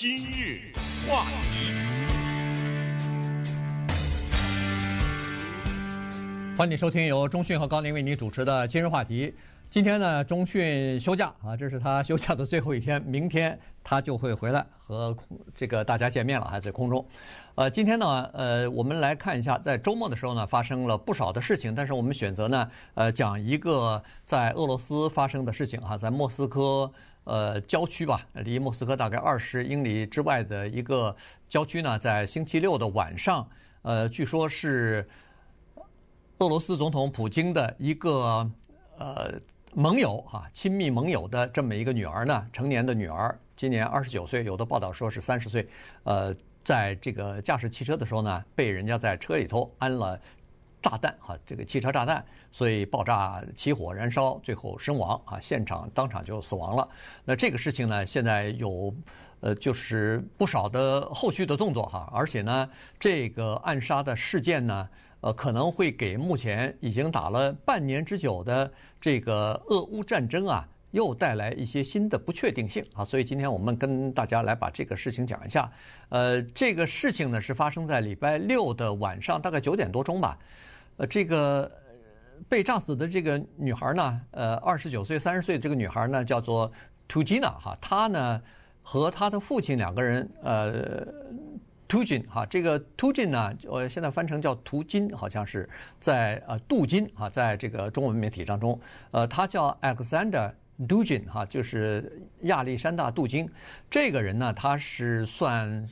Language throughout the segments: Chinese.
今日话题，欢迎收听由中讯和高宁为你主持的今日话题。今天呢，中讯休假啊，这是他休假的最后一天，明天他就会回来和这个大家见面了，还在空中。呃，今天呢，呃，我们来看一下，在周末的时候呢，发生了不少的事情，但是我们选择呢，呃，讲一个在俄罗斯发生的事情哈，在莫斯科。呃，郊区吧，离莫斯科大概二十英里之外的一个郊区呢，在星期六的晚上，呃，据说是俄罗斯总统普京的一个呃盟友哈，亲密盟友的这么一个女儿呢，成年的女儿，今年二十九岁，有的报道说是三十岁，呃，在这个驾驶汽车的时候呢，被人家在车里头安了。炸弹哈，这个汽车炸弹，所以爆炸起火燃烧，最后身亡啊，现场当场就死亡了。那这个事情呢，现在有呃，就是不少的后续的动作哈，而且呢，这个暗杀的事件呢，呃，可能会给目前已经打了半年之久的这个俄乌战争啊。又带来一些新的不确定性啊，所以今天我们跟大家来把这个事情讲一下。呃，这个事情呢是发生在礼拜六的晚上，大概九点多钟吧。呃，这个被炸死的这个女孩呢，呃，二十九岁、三十岁这个女孩呢，叫做图吉娜哈，她呢和她的父亲两个人，呃，图金哈，这个图金呢，我现在翻成叫图金，好像是在呃杜金啊，在这个中文媒体当中，呃，他叫 Alexander。杜金哈，就是亚历山大·杜金，这个人呢，他是算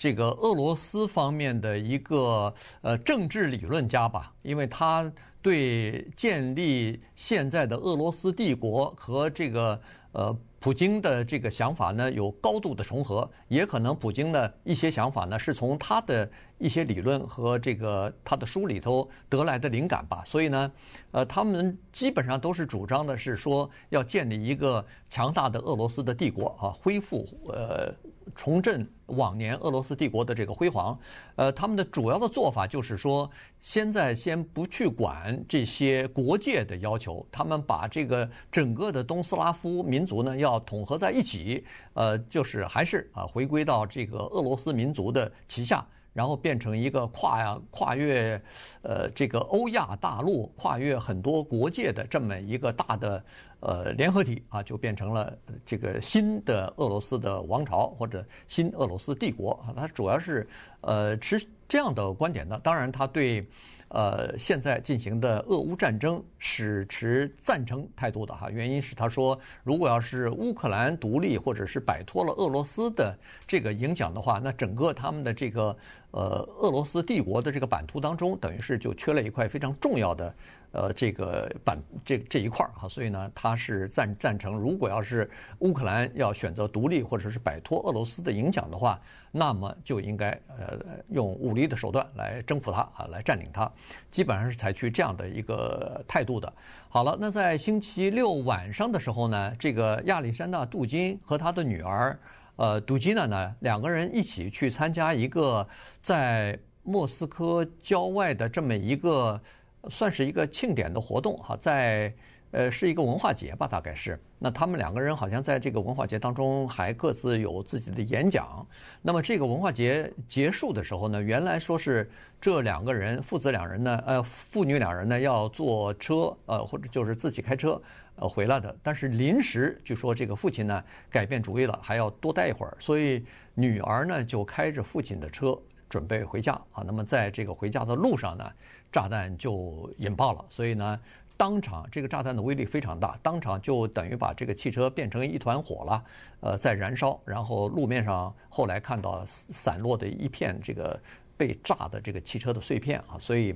这个俄罗斯方面的一个呃政治理论家吧，因为他对建立现在的俄罗斯帝国和这个呃。普京的这个想法呢，有高度的重合，也可能普京的一些想法呢，是从他的一些理论和这个他的书里头得来的灵感吧。所以呢，呃，他们基本上都是主张的是说，要建立一个强大的俄罗斯的帝国啊，恢复呃重振往年俄罗斯帝国的这个辉煌。呃，他们的主要的做法就是说，现在先不去管这些国界的要求，他们把这个整个的东斯拉夫民族呢要。统合在一起，呃，就是还是啊，回归到这个俄罗斯民族的旗下，然后变成一个跨呀跨越，呃，这个欧亚大陆，跨越很多国界的这么一个大的呃联合体啊，就变成了这个新的俄罗斯的王朝或者新俄罗斯帝国啊。它主要是呃持这样的观点的，当然他对。呃，现在进行的俄乌战争是持赞成态度的哈，原因是他说，如果要是乌克兰独立或者是摆脱了俄罗斯的这个影响的话，那整个他们的这个呃俄罗斯帝国的这个版图当中，等于是就缺了一块非常重要的。呃，这个版这这一块儿哈，所以呢，他是赞赞成，如果要是乌克兰要选择独立或者是摆脱俄罗斯的影响的话，那么就应该呃用武力的手段来征服它啊，来占领它，基本上是采取这样的一个态度的。好了，那在星期六晚上的时候呢，这个亚历山大·杜金和他的女儿呃杜金娜呢，两个人一起去参加一个在莫斯科郊外的这么一个。算是一个庆典的活动哈，在呃是一个文化节吧，大概是。那他们两个人好像在这个文化节当中还各自有自己的演讲。那么这个文化节结束的时候呢，原来说是这两个人父子两人呢，呃父女两人呢要坐车呃或者就是自己开车呃回来的，但是临时据说这个父亲呢改变主意了，还要多待一会儿，所以女儿呢就开着父亲的车。准备回家啊，那么在这个回家的路上呢，炸弹就引爆了，所以呢，当场这个炸弹的威力非常大，当场就等于把这个汽车变成一团火了，呃，在燃烧，然后路面上后来看到散落的一片这个被炸的这个汽车的碎片啊，所以，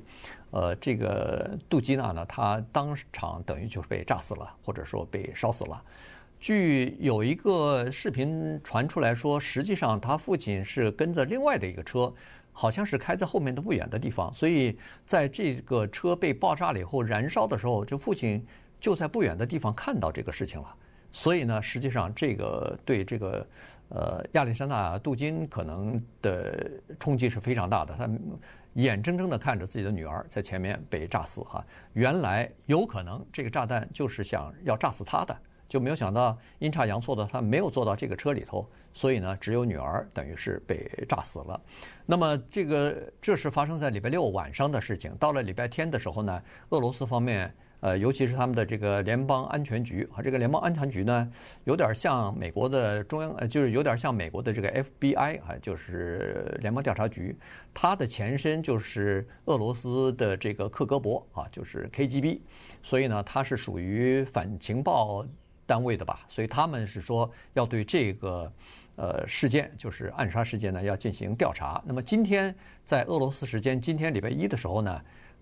呃，这个杜基娜呢，他当场等于就是被炸死了，或者说被烧死了。据有一个视频传出来说，实际上他父亲是跟着另外的一个车，好像是开在后面的不远的地方，所以在这个车被爆炸了以后燃烧的时候，这父亲就在不远的地方看到这个事情了。所以呢，实际上这个对这个呃亚历山大·杜金可能的冲击是非常大的。他眼睁睁地看着自己的女儿在前面被炸死哈，原来有可能这个炸弹就是想要炸死他的。就没有想到阴差阳错的，他没有坐到这个车里头，所以呢，只有女儿等于是被炸死了。那么这个这是发生在礼拜六晚上的事情。到了礼拜天的时候呢，俄罗斯方面。呃，尤其是他们的这个联邦安全局啊，这个联邦安全局呢，有点像美国的中央，呃，就是有点像美国的这个 FBI 啊，就是联邦调查局，它的前身就是俄罗斯的这个克格勃啊，就是 KGB，所以呢，它是属于反情报单位的吧，所以他们是说要对这个呃事件，就是暗杀事件呢，要进行调查。那么今天在俄罗斯时间今天礼拜一的时候呢。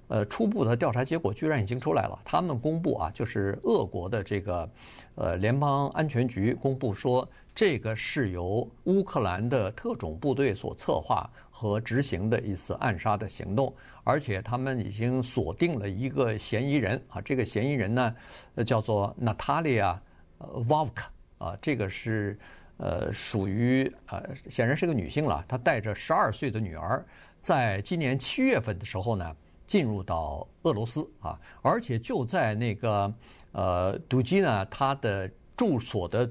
呃，初步的调查结果居然已经出来了。他们公布啊，就是俄国的这个呃联邦安全局公布说，这个是由乌克兰的特种部队所策划和执行的一次暗杀的行动，而且他们已经锁定了一个嫌疑人啊。这个嫌疑人呢，叫做娜塔莉亚·沃夫卡啊，这个是呃属于呃显然是个女性了。她带着十二岁的女儿，在今年七月份的时候呢。进入到俄罗斯啊，而且就在那个呃杜基呢，他的住所的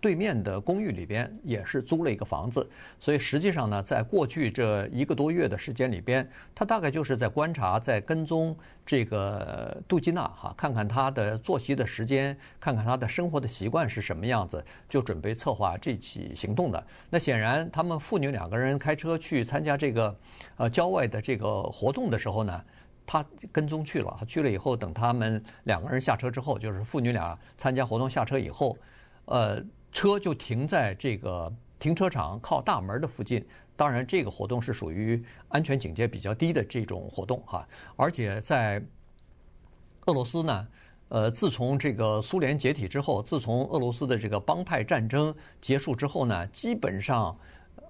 对面的公寓里边也是租了一个房子，所以实际上呢，在过去这一个多月的时间里边，他大概就是在观察、在跟踪这个杜基娜哈，看看她的作息的时间，看看她的生活的习惯是什么样子，就准备策划这起行动的。那显然，他们父女两个人开车去参加这个呃郊外的这个活动的时候呢。他跟踪去了，去了以后，等他们两个人下车之后，就是父女俩参加活动下车以后，呃，车就停在这个停车场靠大门的附近。当然，这个活动是属于安全警戒比较低的这种活动哈。而且在俄罗斯呢，呃，自从这个苏联解体之后，自从俄罗斯的这个帮派战争结束之后呢，基本上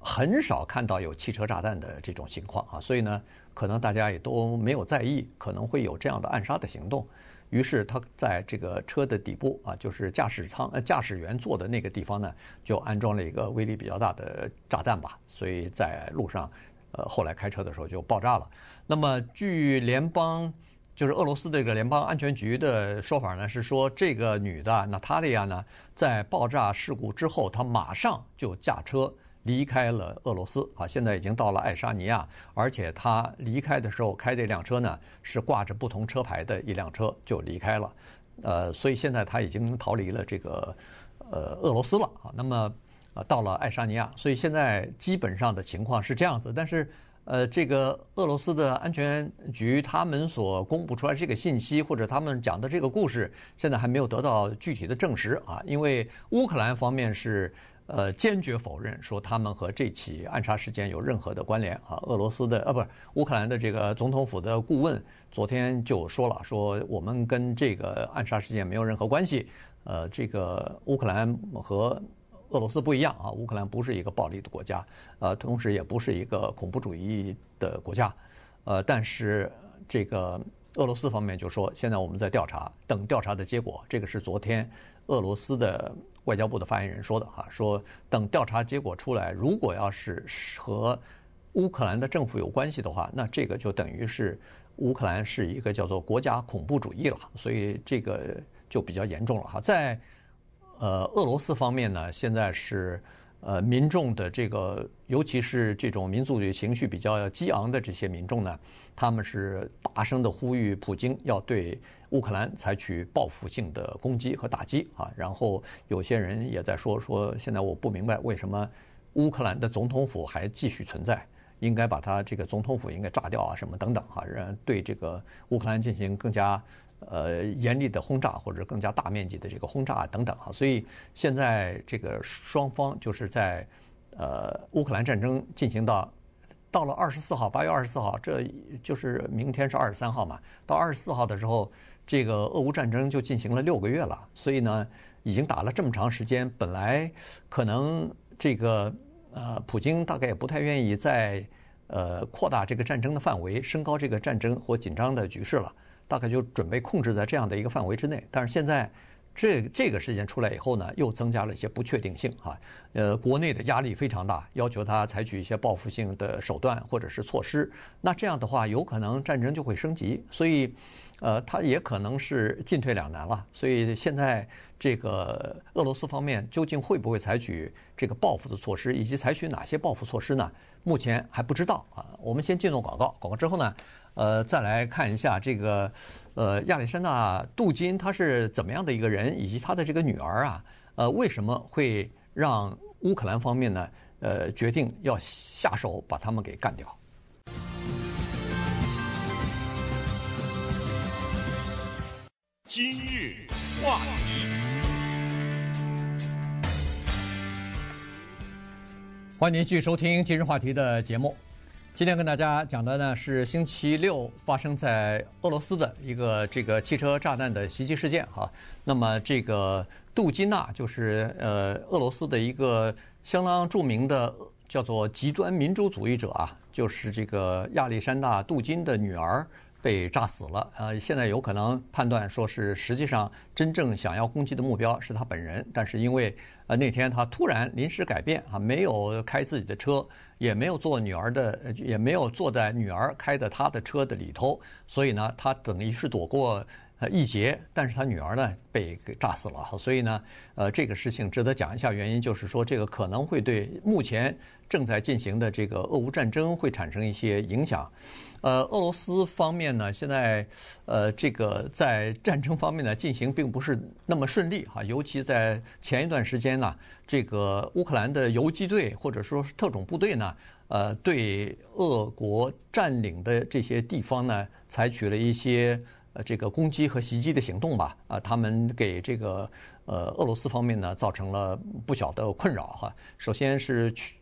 很少看到有汽车炸弹的这种情况啊。所以呢。可能大家也都没有在意，可能会有这样的暗杀的行动。于是他在这个车的底部啊，就是驾驶舱呃驾驶员坐的那个地方呢，就安装了一个威力比较大的炸弹吧。所以在路上，呃，后来开车的时候就爆炸了。那么据联邦就是俄罗斯这个联邦安全局的说法呢，是说这个女的娜塔莉亚呢，在爆炸事故之后，她马上就驾车。离开了俄罗斯啊，现在已经到了爱沙尼亚，而且他离开的时候开这辆车呢，是挂着不同车牌的一辆车就离开了，呃，所以现在他已经逃离了这个呃俄罗斯了啊。那么呃到了爱沙尼亚，所以现在基本上的情况是这样子。但是呃，这个俄罗斯的安全局他们所公布出来这个信息，或者他们讲的这个故事，现在还没有得到具体的证实啊，因为乌克兰方面是。呃，坚决否认说他们和这起暗杀事件有任何的关联啊！俄罗斯的呃，不是乌克兰的这个总统府的顾问昨天就说了，说我们跟这个暗杀事件没有任何关系。呃，这个乌克兰和俄罗斯不一样啊，乌克兰不是一个暴力的国家，呃，同时也不是一个恐怖主义的国家。呃，但是这个俄罗斯方面就说，现在我们在调查，等调查的结果。这个是昨天俄罗斯的。外交部的发言人说的哈，说等调查结果出来，如果要是和乌克兰的政府有关系的话，那这个就等于是乌克兰是一个叫做国家恐怖主义了，所以这个就比较严重了哈。在呃俄罗斯方面呢，现在是。呃，民众的这个，尤其是这种民族情绪比较激昂的这些民众呢，他们是大声的呼吁普京要对乌克兰采取报复性的攻击和打击啊。然后有些人也在说说，现在我不明白为什么乌克兰的总统府还继续存在，应该把它这个总统府应该炸掉啊，什么等等啊，让对这个乌克兰进行更加。呃，严厉的轰炸或者更加大面积的这个轰炸等等哈，所以现在这个双方就是在呃乌克兰战争进行到到了二十四号，八月二十四号，这就是明天是二十三号嘛。到二十四号的时候，这个俄乌战争就进行了六个月了，所以呢，已经打了这么长时间，本来可能这个呃普京大概也不太愿意再呃扩大这个战争的范围，升高这个战争或紧张的局势了。大概就准备控制在这样的一个范围之内，但是现在这这个事件出来以后呢，又增加了一些不确定性哈。呃，国内的压力非常大，要求他采取一些报复性的手段或者是措施。那这样的话，有可能战争就会升级，所以，呃，他也可能是进退两难了。所以现在这个俄罗斯方面究竟会不会采取这个报复的措施，以及采取哪些报复措施呢？目前还不知道啊。我们先进入广告，广告之后呢，呃，再来看一下这个。呃，亚历山大·杜金他是怎么样的一个人，以及他的这个女儿啊，呃，为什么会让乌克兰方面呢？呃，决定要下手把他们给干掉。今日话题，欢迎您继续收听今日话题的节目。今天跟大家讲的呢是星期六发生在俄罗斯的一个这个汽车炸弹的袭击事件哈。那么这个杜金娜就是呃俄罗斯的一个相当著名的叫做极端民主主义者啊，就是这个亚历山大·杜金的女儿被炸死了。呃，现在有可能判断说是实际上真正想要攻击的目标是他本人，但是因为呃那天他突然临时改变啊，没有开自己的车。也没有坐女儿的，也没有坐在女儿开的他的车的里头，所以呢，他等于是躲过呃一劫，但是他女儿呢被给炸死了，所以呢，呃，这个事情值得讲一下，原因就是说这个可能会对目前正在进行的这个俄乌战争会产生一些影响。呃，俄罗斯方面呢，现在呃这个在战争方面呢进行并不是那么顺利哈，尤其在前一段时间呢。这个乌克兰的游击队或者说是特种部队呢，呃，对俄国占领的这些地方呢，采取了一些呃这个攻击和袭击的行动吧。啊，他们给这个呃俄罗斯方面呢造成了不小的困扰哈。首先是去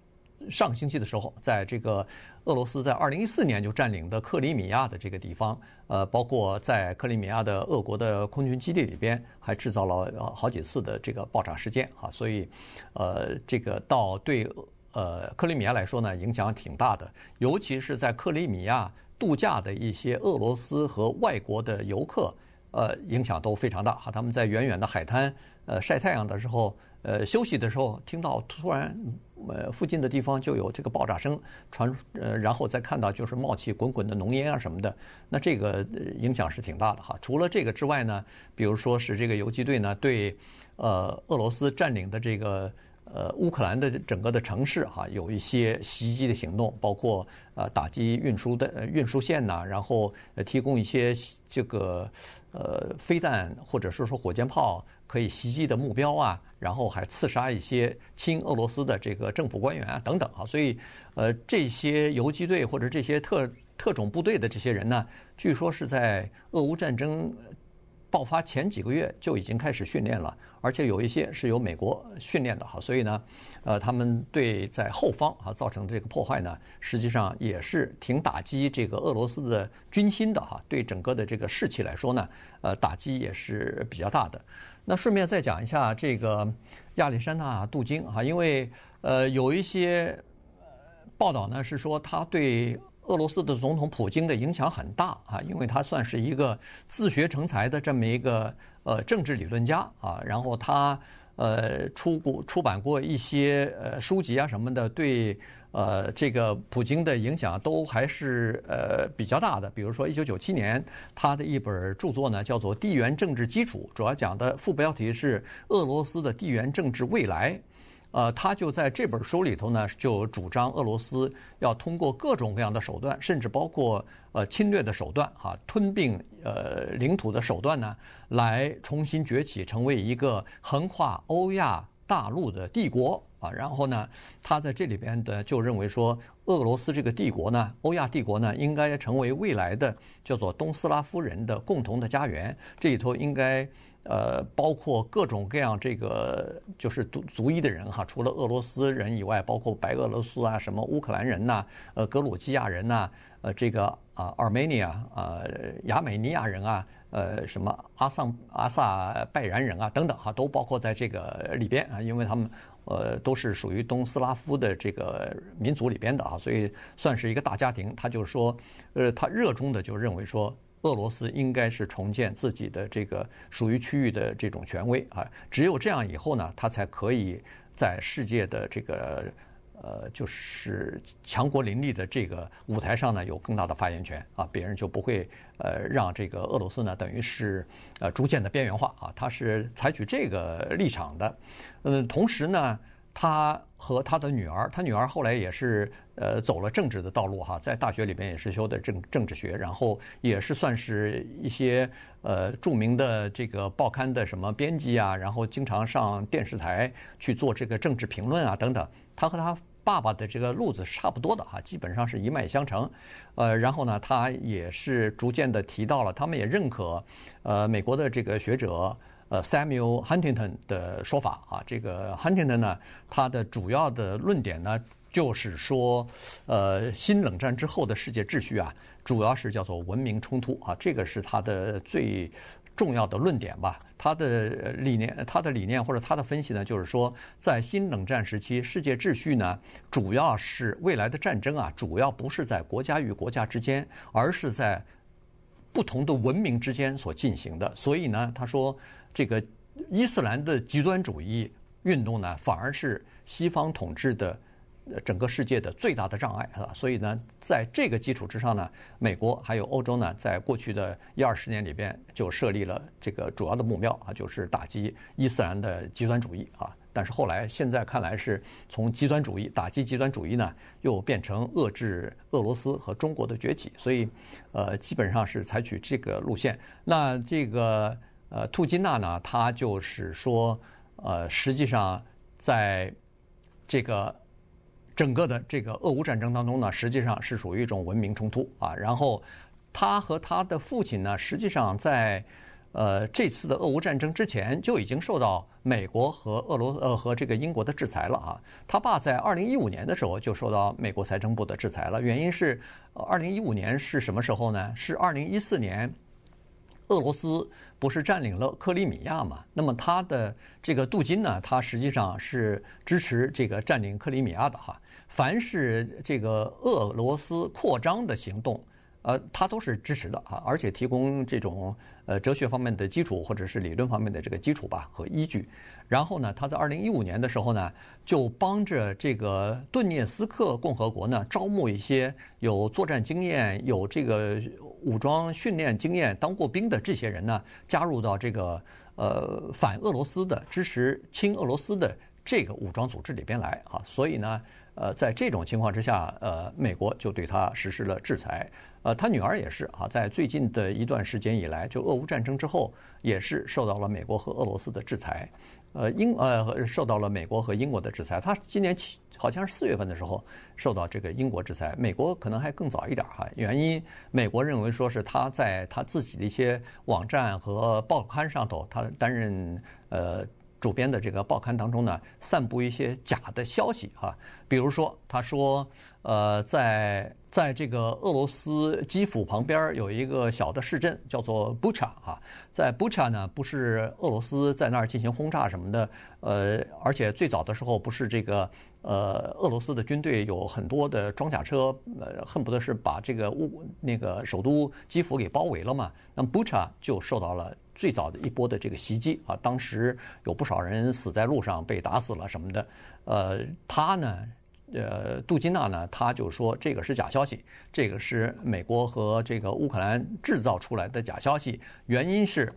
上星期的时候，在这个。俄罗斯在二零一四年就占领的克里米亚的这个地方，呃，包括在克里米亚的俄国的空军基地里边，还制造了好几次的这个爆炸事件啊，所以，呃，这个到对呃克里米亚来说呢，影响挺大的，尤其是在克里米亚度假的一些俄罗斯和外国的游客，呃，影响都非常大哈，他们在远远的海滩呃晒太阳的时候。呃，休息的时候听到突然，呃，附近的地方就有这个爆炸声传，呃，然后再看到就是冒起滚滚的浓烟啊什么的，那这个影响是挺大的哈。除了这个之外呢，比如说是这个游击队呢对，呃，俄罗斯占领的这个呃乌克兰的整个的城市哈有一些袭击的行动，包括呃打击运输的运输线呐，然后提供一些这个呃飞弹或者说说火箭炮。可以袭击的目标啊，然后还刺杀一些亲俄罗斯的这个政府官员啊等等啊，所以呃这些游击队或者这些特特种部队的这些人呢，据说是在俄乌战争爆发前几个月就已经开始训练了，而且有一些是由美国训练的哈，所以呢，呃他们对在后方啊造成的这个破坏呢，实际上也是挺打击这个俄罗斯的军心的哈，对整个的这个士气来说呢，呃打击也是比较大的。那顺便再讲一下这个亚历山大·杜金哈，因为呃有一些报道呢是说他对俄罗斯的总统普京的影响很大啊，因为他算是一个自学成才的这么一个呃政治理论家啊，然后他呃出过出版过一些呃书籍啊什么的，对。呃，这个普京的影响都还是呃比较大的。比如说，一九九七年他的一本著作呢，叫做《地缘政治基础》，主要讲的副标题是“俄罗斯的地缘政治未来”。呃，他就在这本书里头呢，就主张俄罗斯要通过各种各样的手段，甚至包括呃侵略的手段，哈，吞并呃领土的手段呢，来重新崛起，成为一个横跨欧亚大陆的帝国。啊，然后呢，他在这里边的就认为说，俄罗斯这个帝国呢，欧亚帝国呢，应该成为未来的叫做东斯拉夫人的共同的家园。这里头应该呃包括各种各样这个就是族族裔的人哈，除了俄罗斯人以外，包括白俄罗斯啊，什么乌克兰人呐，呃，格鲁吉亚人呐，呃，这个啊，Armenia 啊，亚美尼亚人啊。呃，什么阿桑阿萨拜然人啊，等等哈，都包括在这个里边啊，因为他们呃都是属于东斯拉夫的这个民族里边的啊，所以算是一个大家庭。他就说，呃，他热衷的就认为说，俄罗斯应该是重建自己的这个属于区域的这种权威。啊，只有这样以后呢，他才可以在世界的这个呃，就是强国林立的这个舞台上呢，有更大的发言权。啊，别人就不会呃让这个俄罗斯呢，等于是呃逐渐的边缘化。啊，他是采取这个立场的，嗯，同时呢。他和他的女儿，他女儿后来也是呃走了政治的道路哈，在大学里边也是修的政政治学，然后也是算是一些呃著名的这个报刊的什么编辑啊，然后经常上电视台去做这个政治评论啊等等。他和他爸爸的这个路子是差不多的哈，基本上是一脉相承。呃，然后呢，他也是逐渐的提到了，他们也认可呃美国的这个学者。呃，Samuel Huntington 的说法啊，这个 Huntington 呢，他的主要的论点呢，就是说，呃，新冷战之后的世界秩序啊，主要是叫做文明冲突啊，这个是他的最重要的论点吧。他的理念，他的理念或者他的分析呢，就是说，在新冷战时期，世界秩序呢，主要是未来的战争啊，主要不是在国家与国家之间，而是在不同的文明之间所进行的。所以呢，他说。这个伊斯兰的极端主义运动呢，反而是西方统治的整个世界的最大的障碍，是吧？所以呢，在这个基础之上呢，美国还有欧洲呢，在过去的一二十年里边就设立了这个主要的目标啊，就是打击伊斯兰的极端主义啊。但是后来现在看来是从极端主义打击极端主义呢，又变成遏制俄罗斯和中国的崛起，所以呃，基本上是采取这个路线。那这个。呃，兔金娜呢，她就是说，呃，实际上在这个整个的这个俄乌战争当中呢，实际上是属于一种文明冲突啊。然后他和他的父亲呢，实际上在呃这次的俄乌战争之前就已经受到美国和俄罗呃和这个英国的制裁了啊。他爸在二零一五年的时候就受到美国财政部的制裁了，原因是二零一五年是什么时候呢？是二零一四年。俄罗斯不是占领了克里米亚嘛？那么他的这个杜金呢，他实际上是支持这个占领克里米亚的哈。凡是这个俄罗斯扩张的行动，呃，他都是支持的啊，而且提供这种呃哲学方面的基础或者是理论方面的这个基础吧和依据。然后呢，他在二零一五年的时候呢，就帮着这个顿涅斯克共和国呢，招募一些有作战经验、有这个武装训练经验、当过兵的这些人呢，加入到这个呃反俄罗斯的、支持亲俄罗斯的这个武装组织里边来啊。所以呢，呃，在这种情况之下，呃，美国就对他实施了制裁。呃，他女儿也是啊，在最近的一段时间以来，就俄乌战争之后，也是受到了美国和俄罗斯的制裁。呃，英呃受到了美国和英国的制裁。他今年七好像是四月份的时候受到这个英国制裁，美国可能还更早一点哈。原因，美国认为说是他在他自己的一些网站和报刊上头，他担任呃主编的这个报刊当中呢，散布一些假的消息哈。比如说，他说呃在。在这个俄罗斯基辅旁边有一个小的市镇，叫做布查哈。在布查呢，不是俄罗斯在那儿进行轰炸什么的，呃，而且最早的时候不是这个呃俄罗斯的军队有很多的装甲车，呃，恨不得是把这个乌那个首都基辅给包围了嘛。那么布查就受到了最早的一波的这个袭击啊，当时有不少人死在路上，被打死了什么的。呃，他呢？呃，杜金娜呢，他就说这个是假消息，这个是美国和这个乌克兰制造出来的假消息。原因是，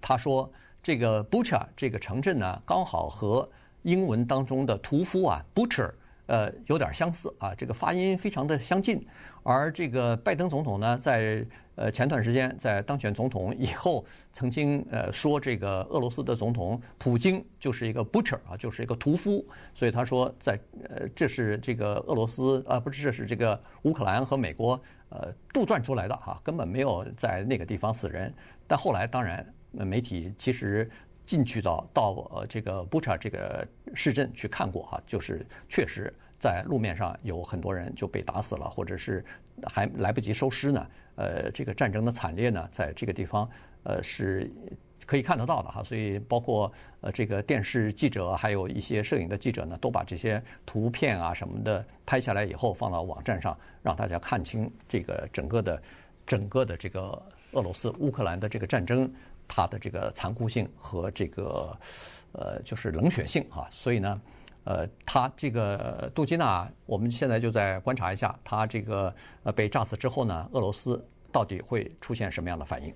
他说这个 Bucha 这个城镇呢，刚好和英文当中的屠夫啊，butcher，呃，有点相似啊，这个发音非常的相近。而这个拜登总统呢，在呃前段时间在当选总统以后，曾经呃说这个俄罗斯的总统普京就是一个 butcher 啊，就是一个屠夫。所以他说在呃这是这个俄罗斯啊，不是，这是这个乌克兰和美国呃杜撰出来的哈，根本没有在那个地方死人。但后来当然媒体其实进去到到呃这个布查这个市镇去看过哈，就是确实。在路面上有很多人就被打死了，或者是还来不及收尸呢。呃，这个战争的惨烈呢，在这个地方呃是可以看得到的哈。所以包括呃这个电视记者，还有一些摄影的记者呢，都把这些图片啊什么的拍下来以后放到网站上，让大家看清这个整个的整个的这个俄罗斯乌克兰的这个战争，它的这个残酷性和这个呃就是冷血性啊，所以呢，呃，他这个杜基纳，我们现在就在观察一下，他这个呃被炸死之后呢，俄罗斯到底会出现什么样的反应？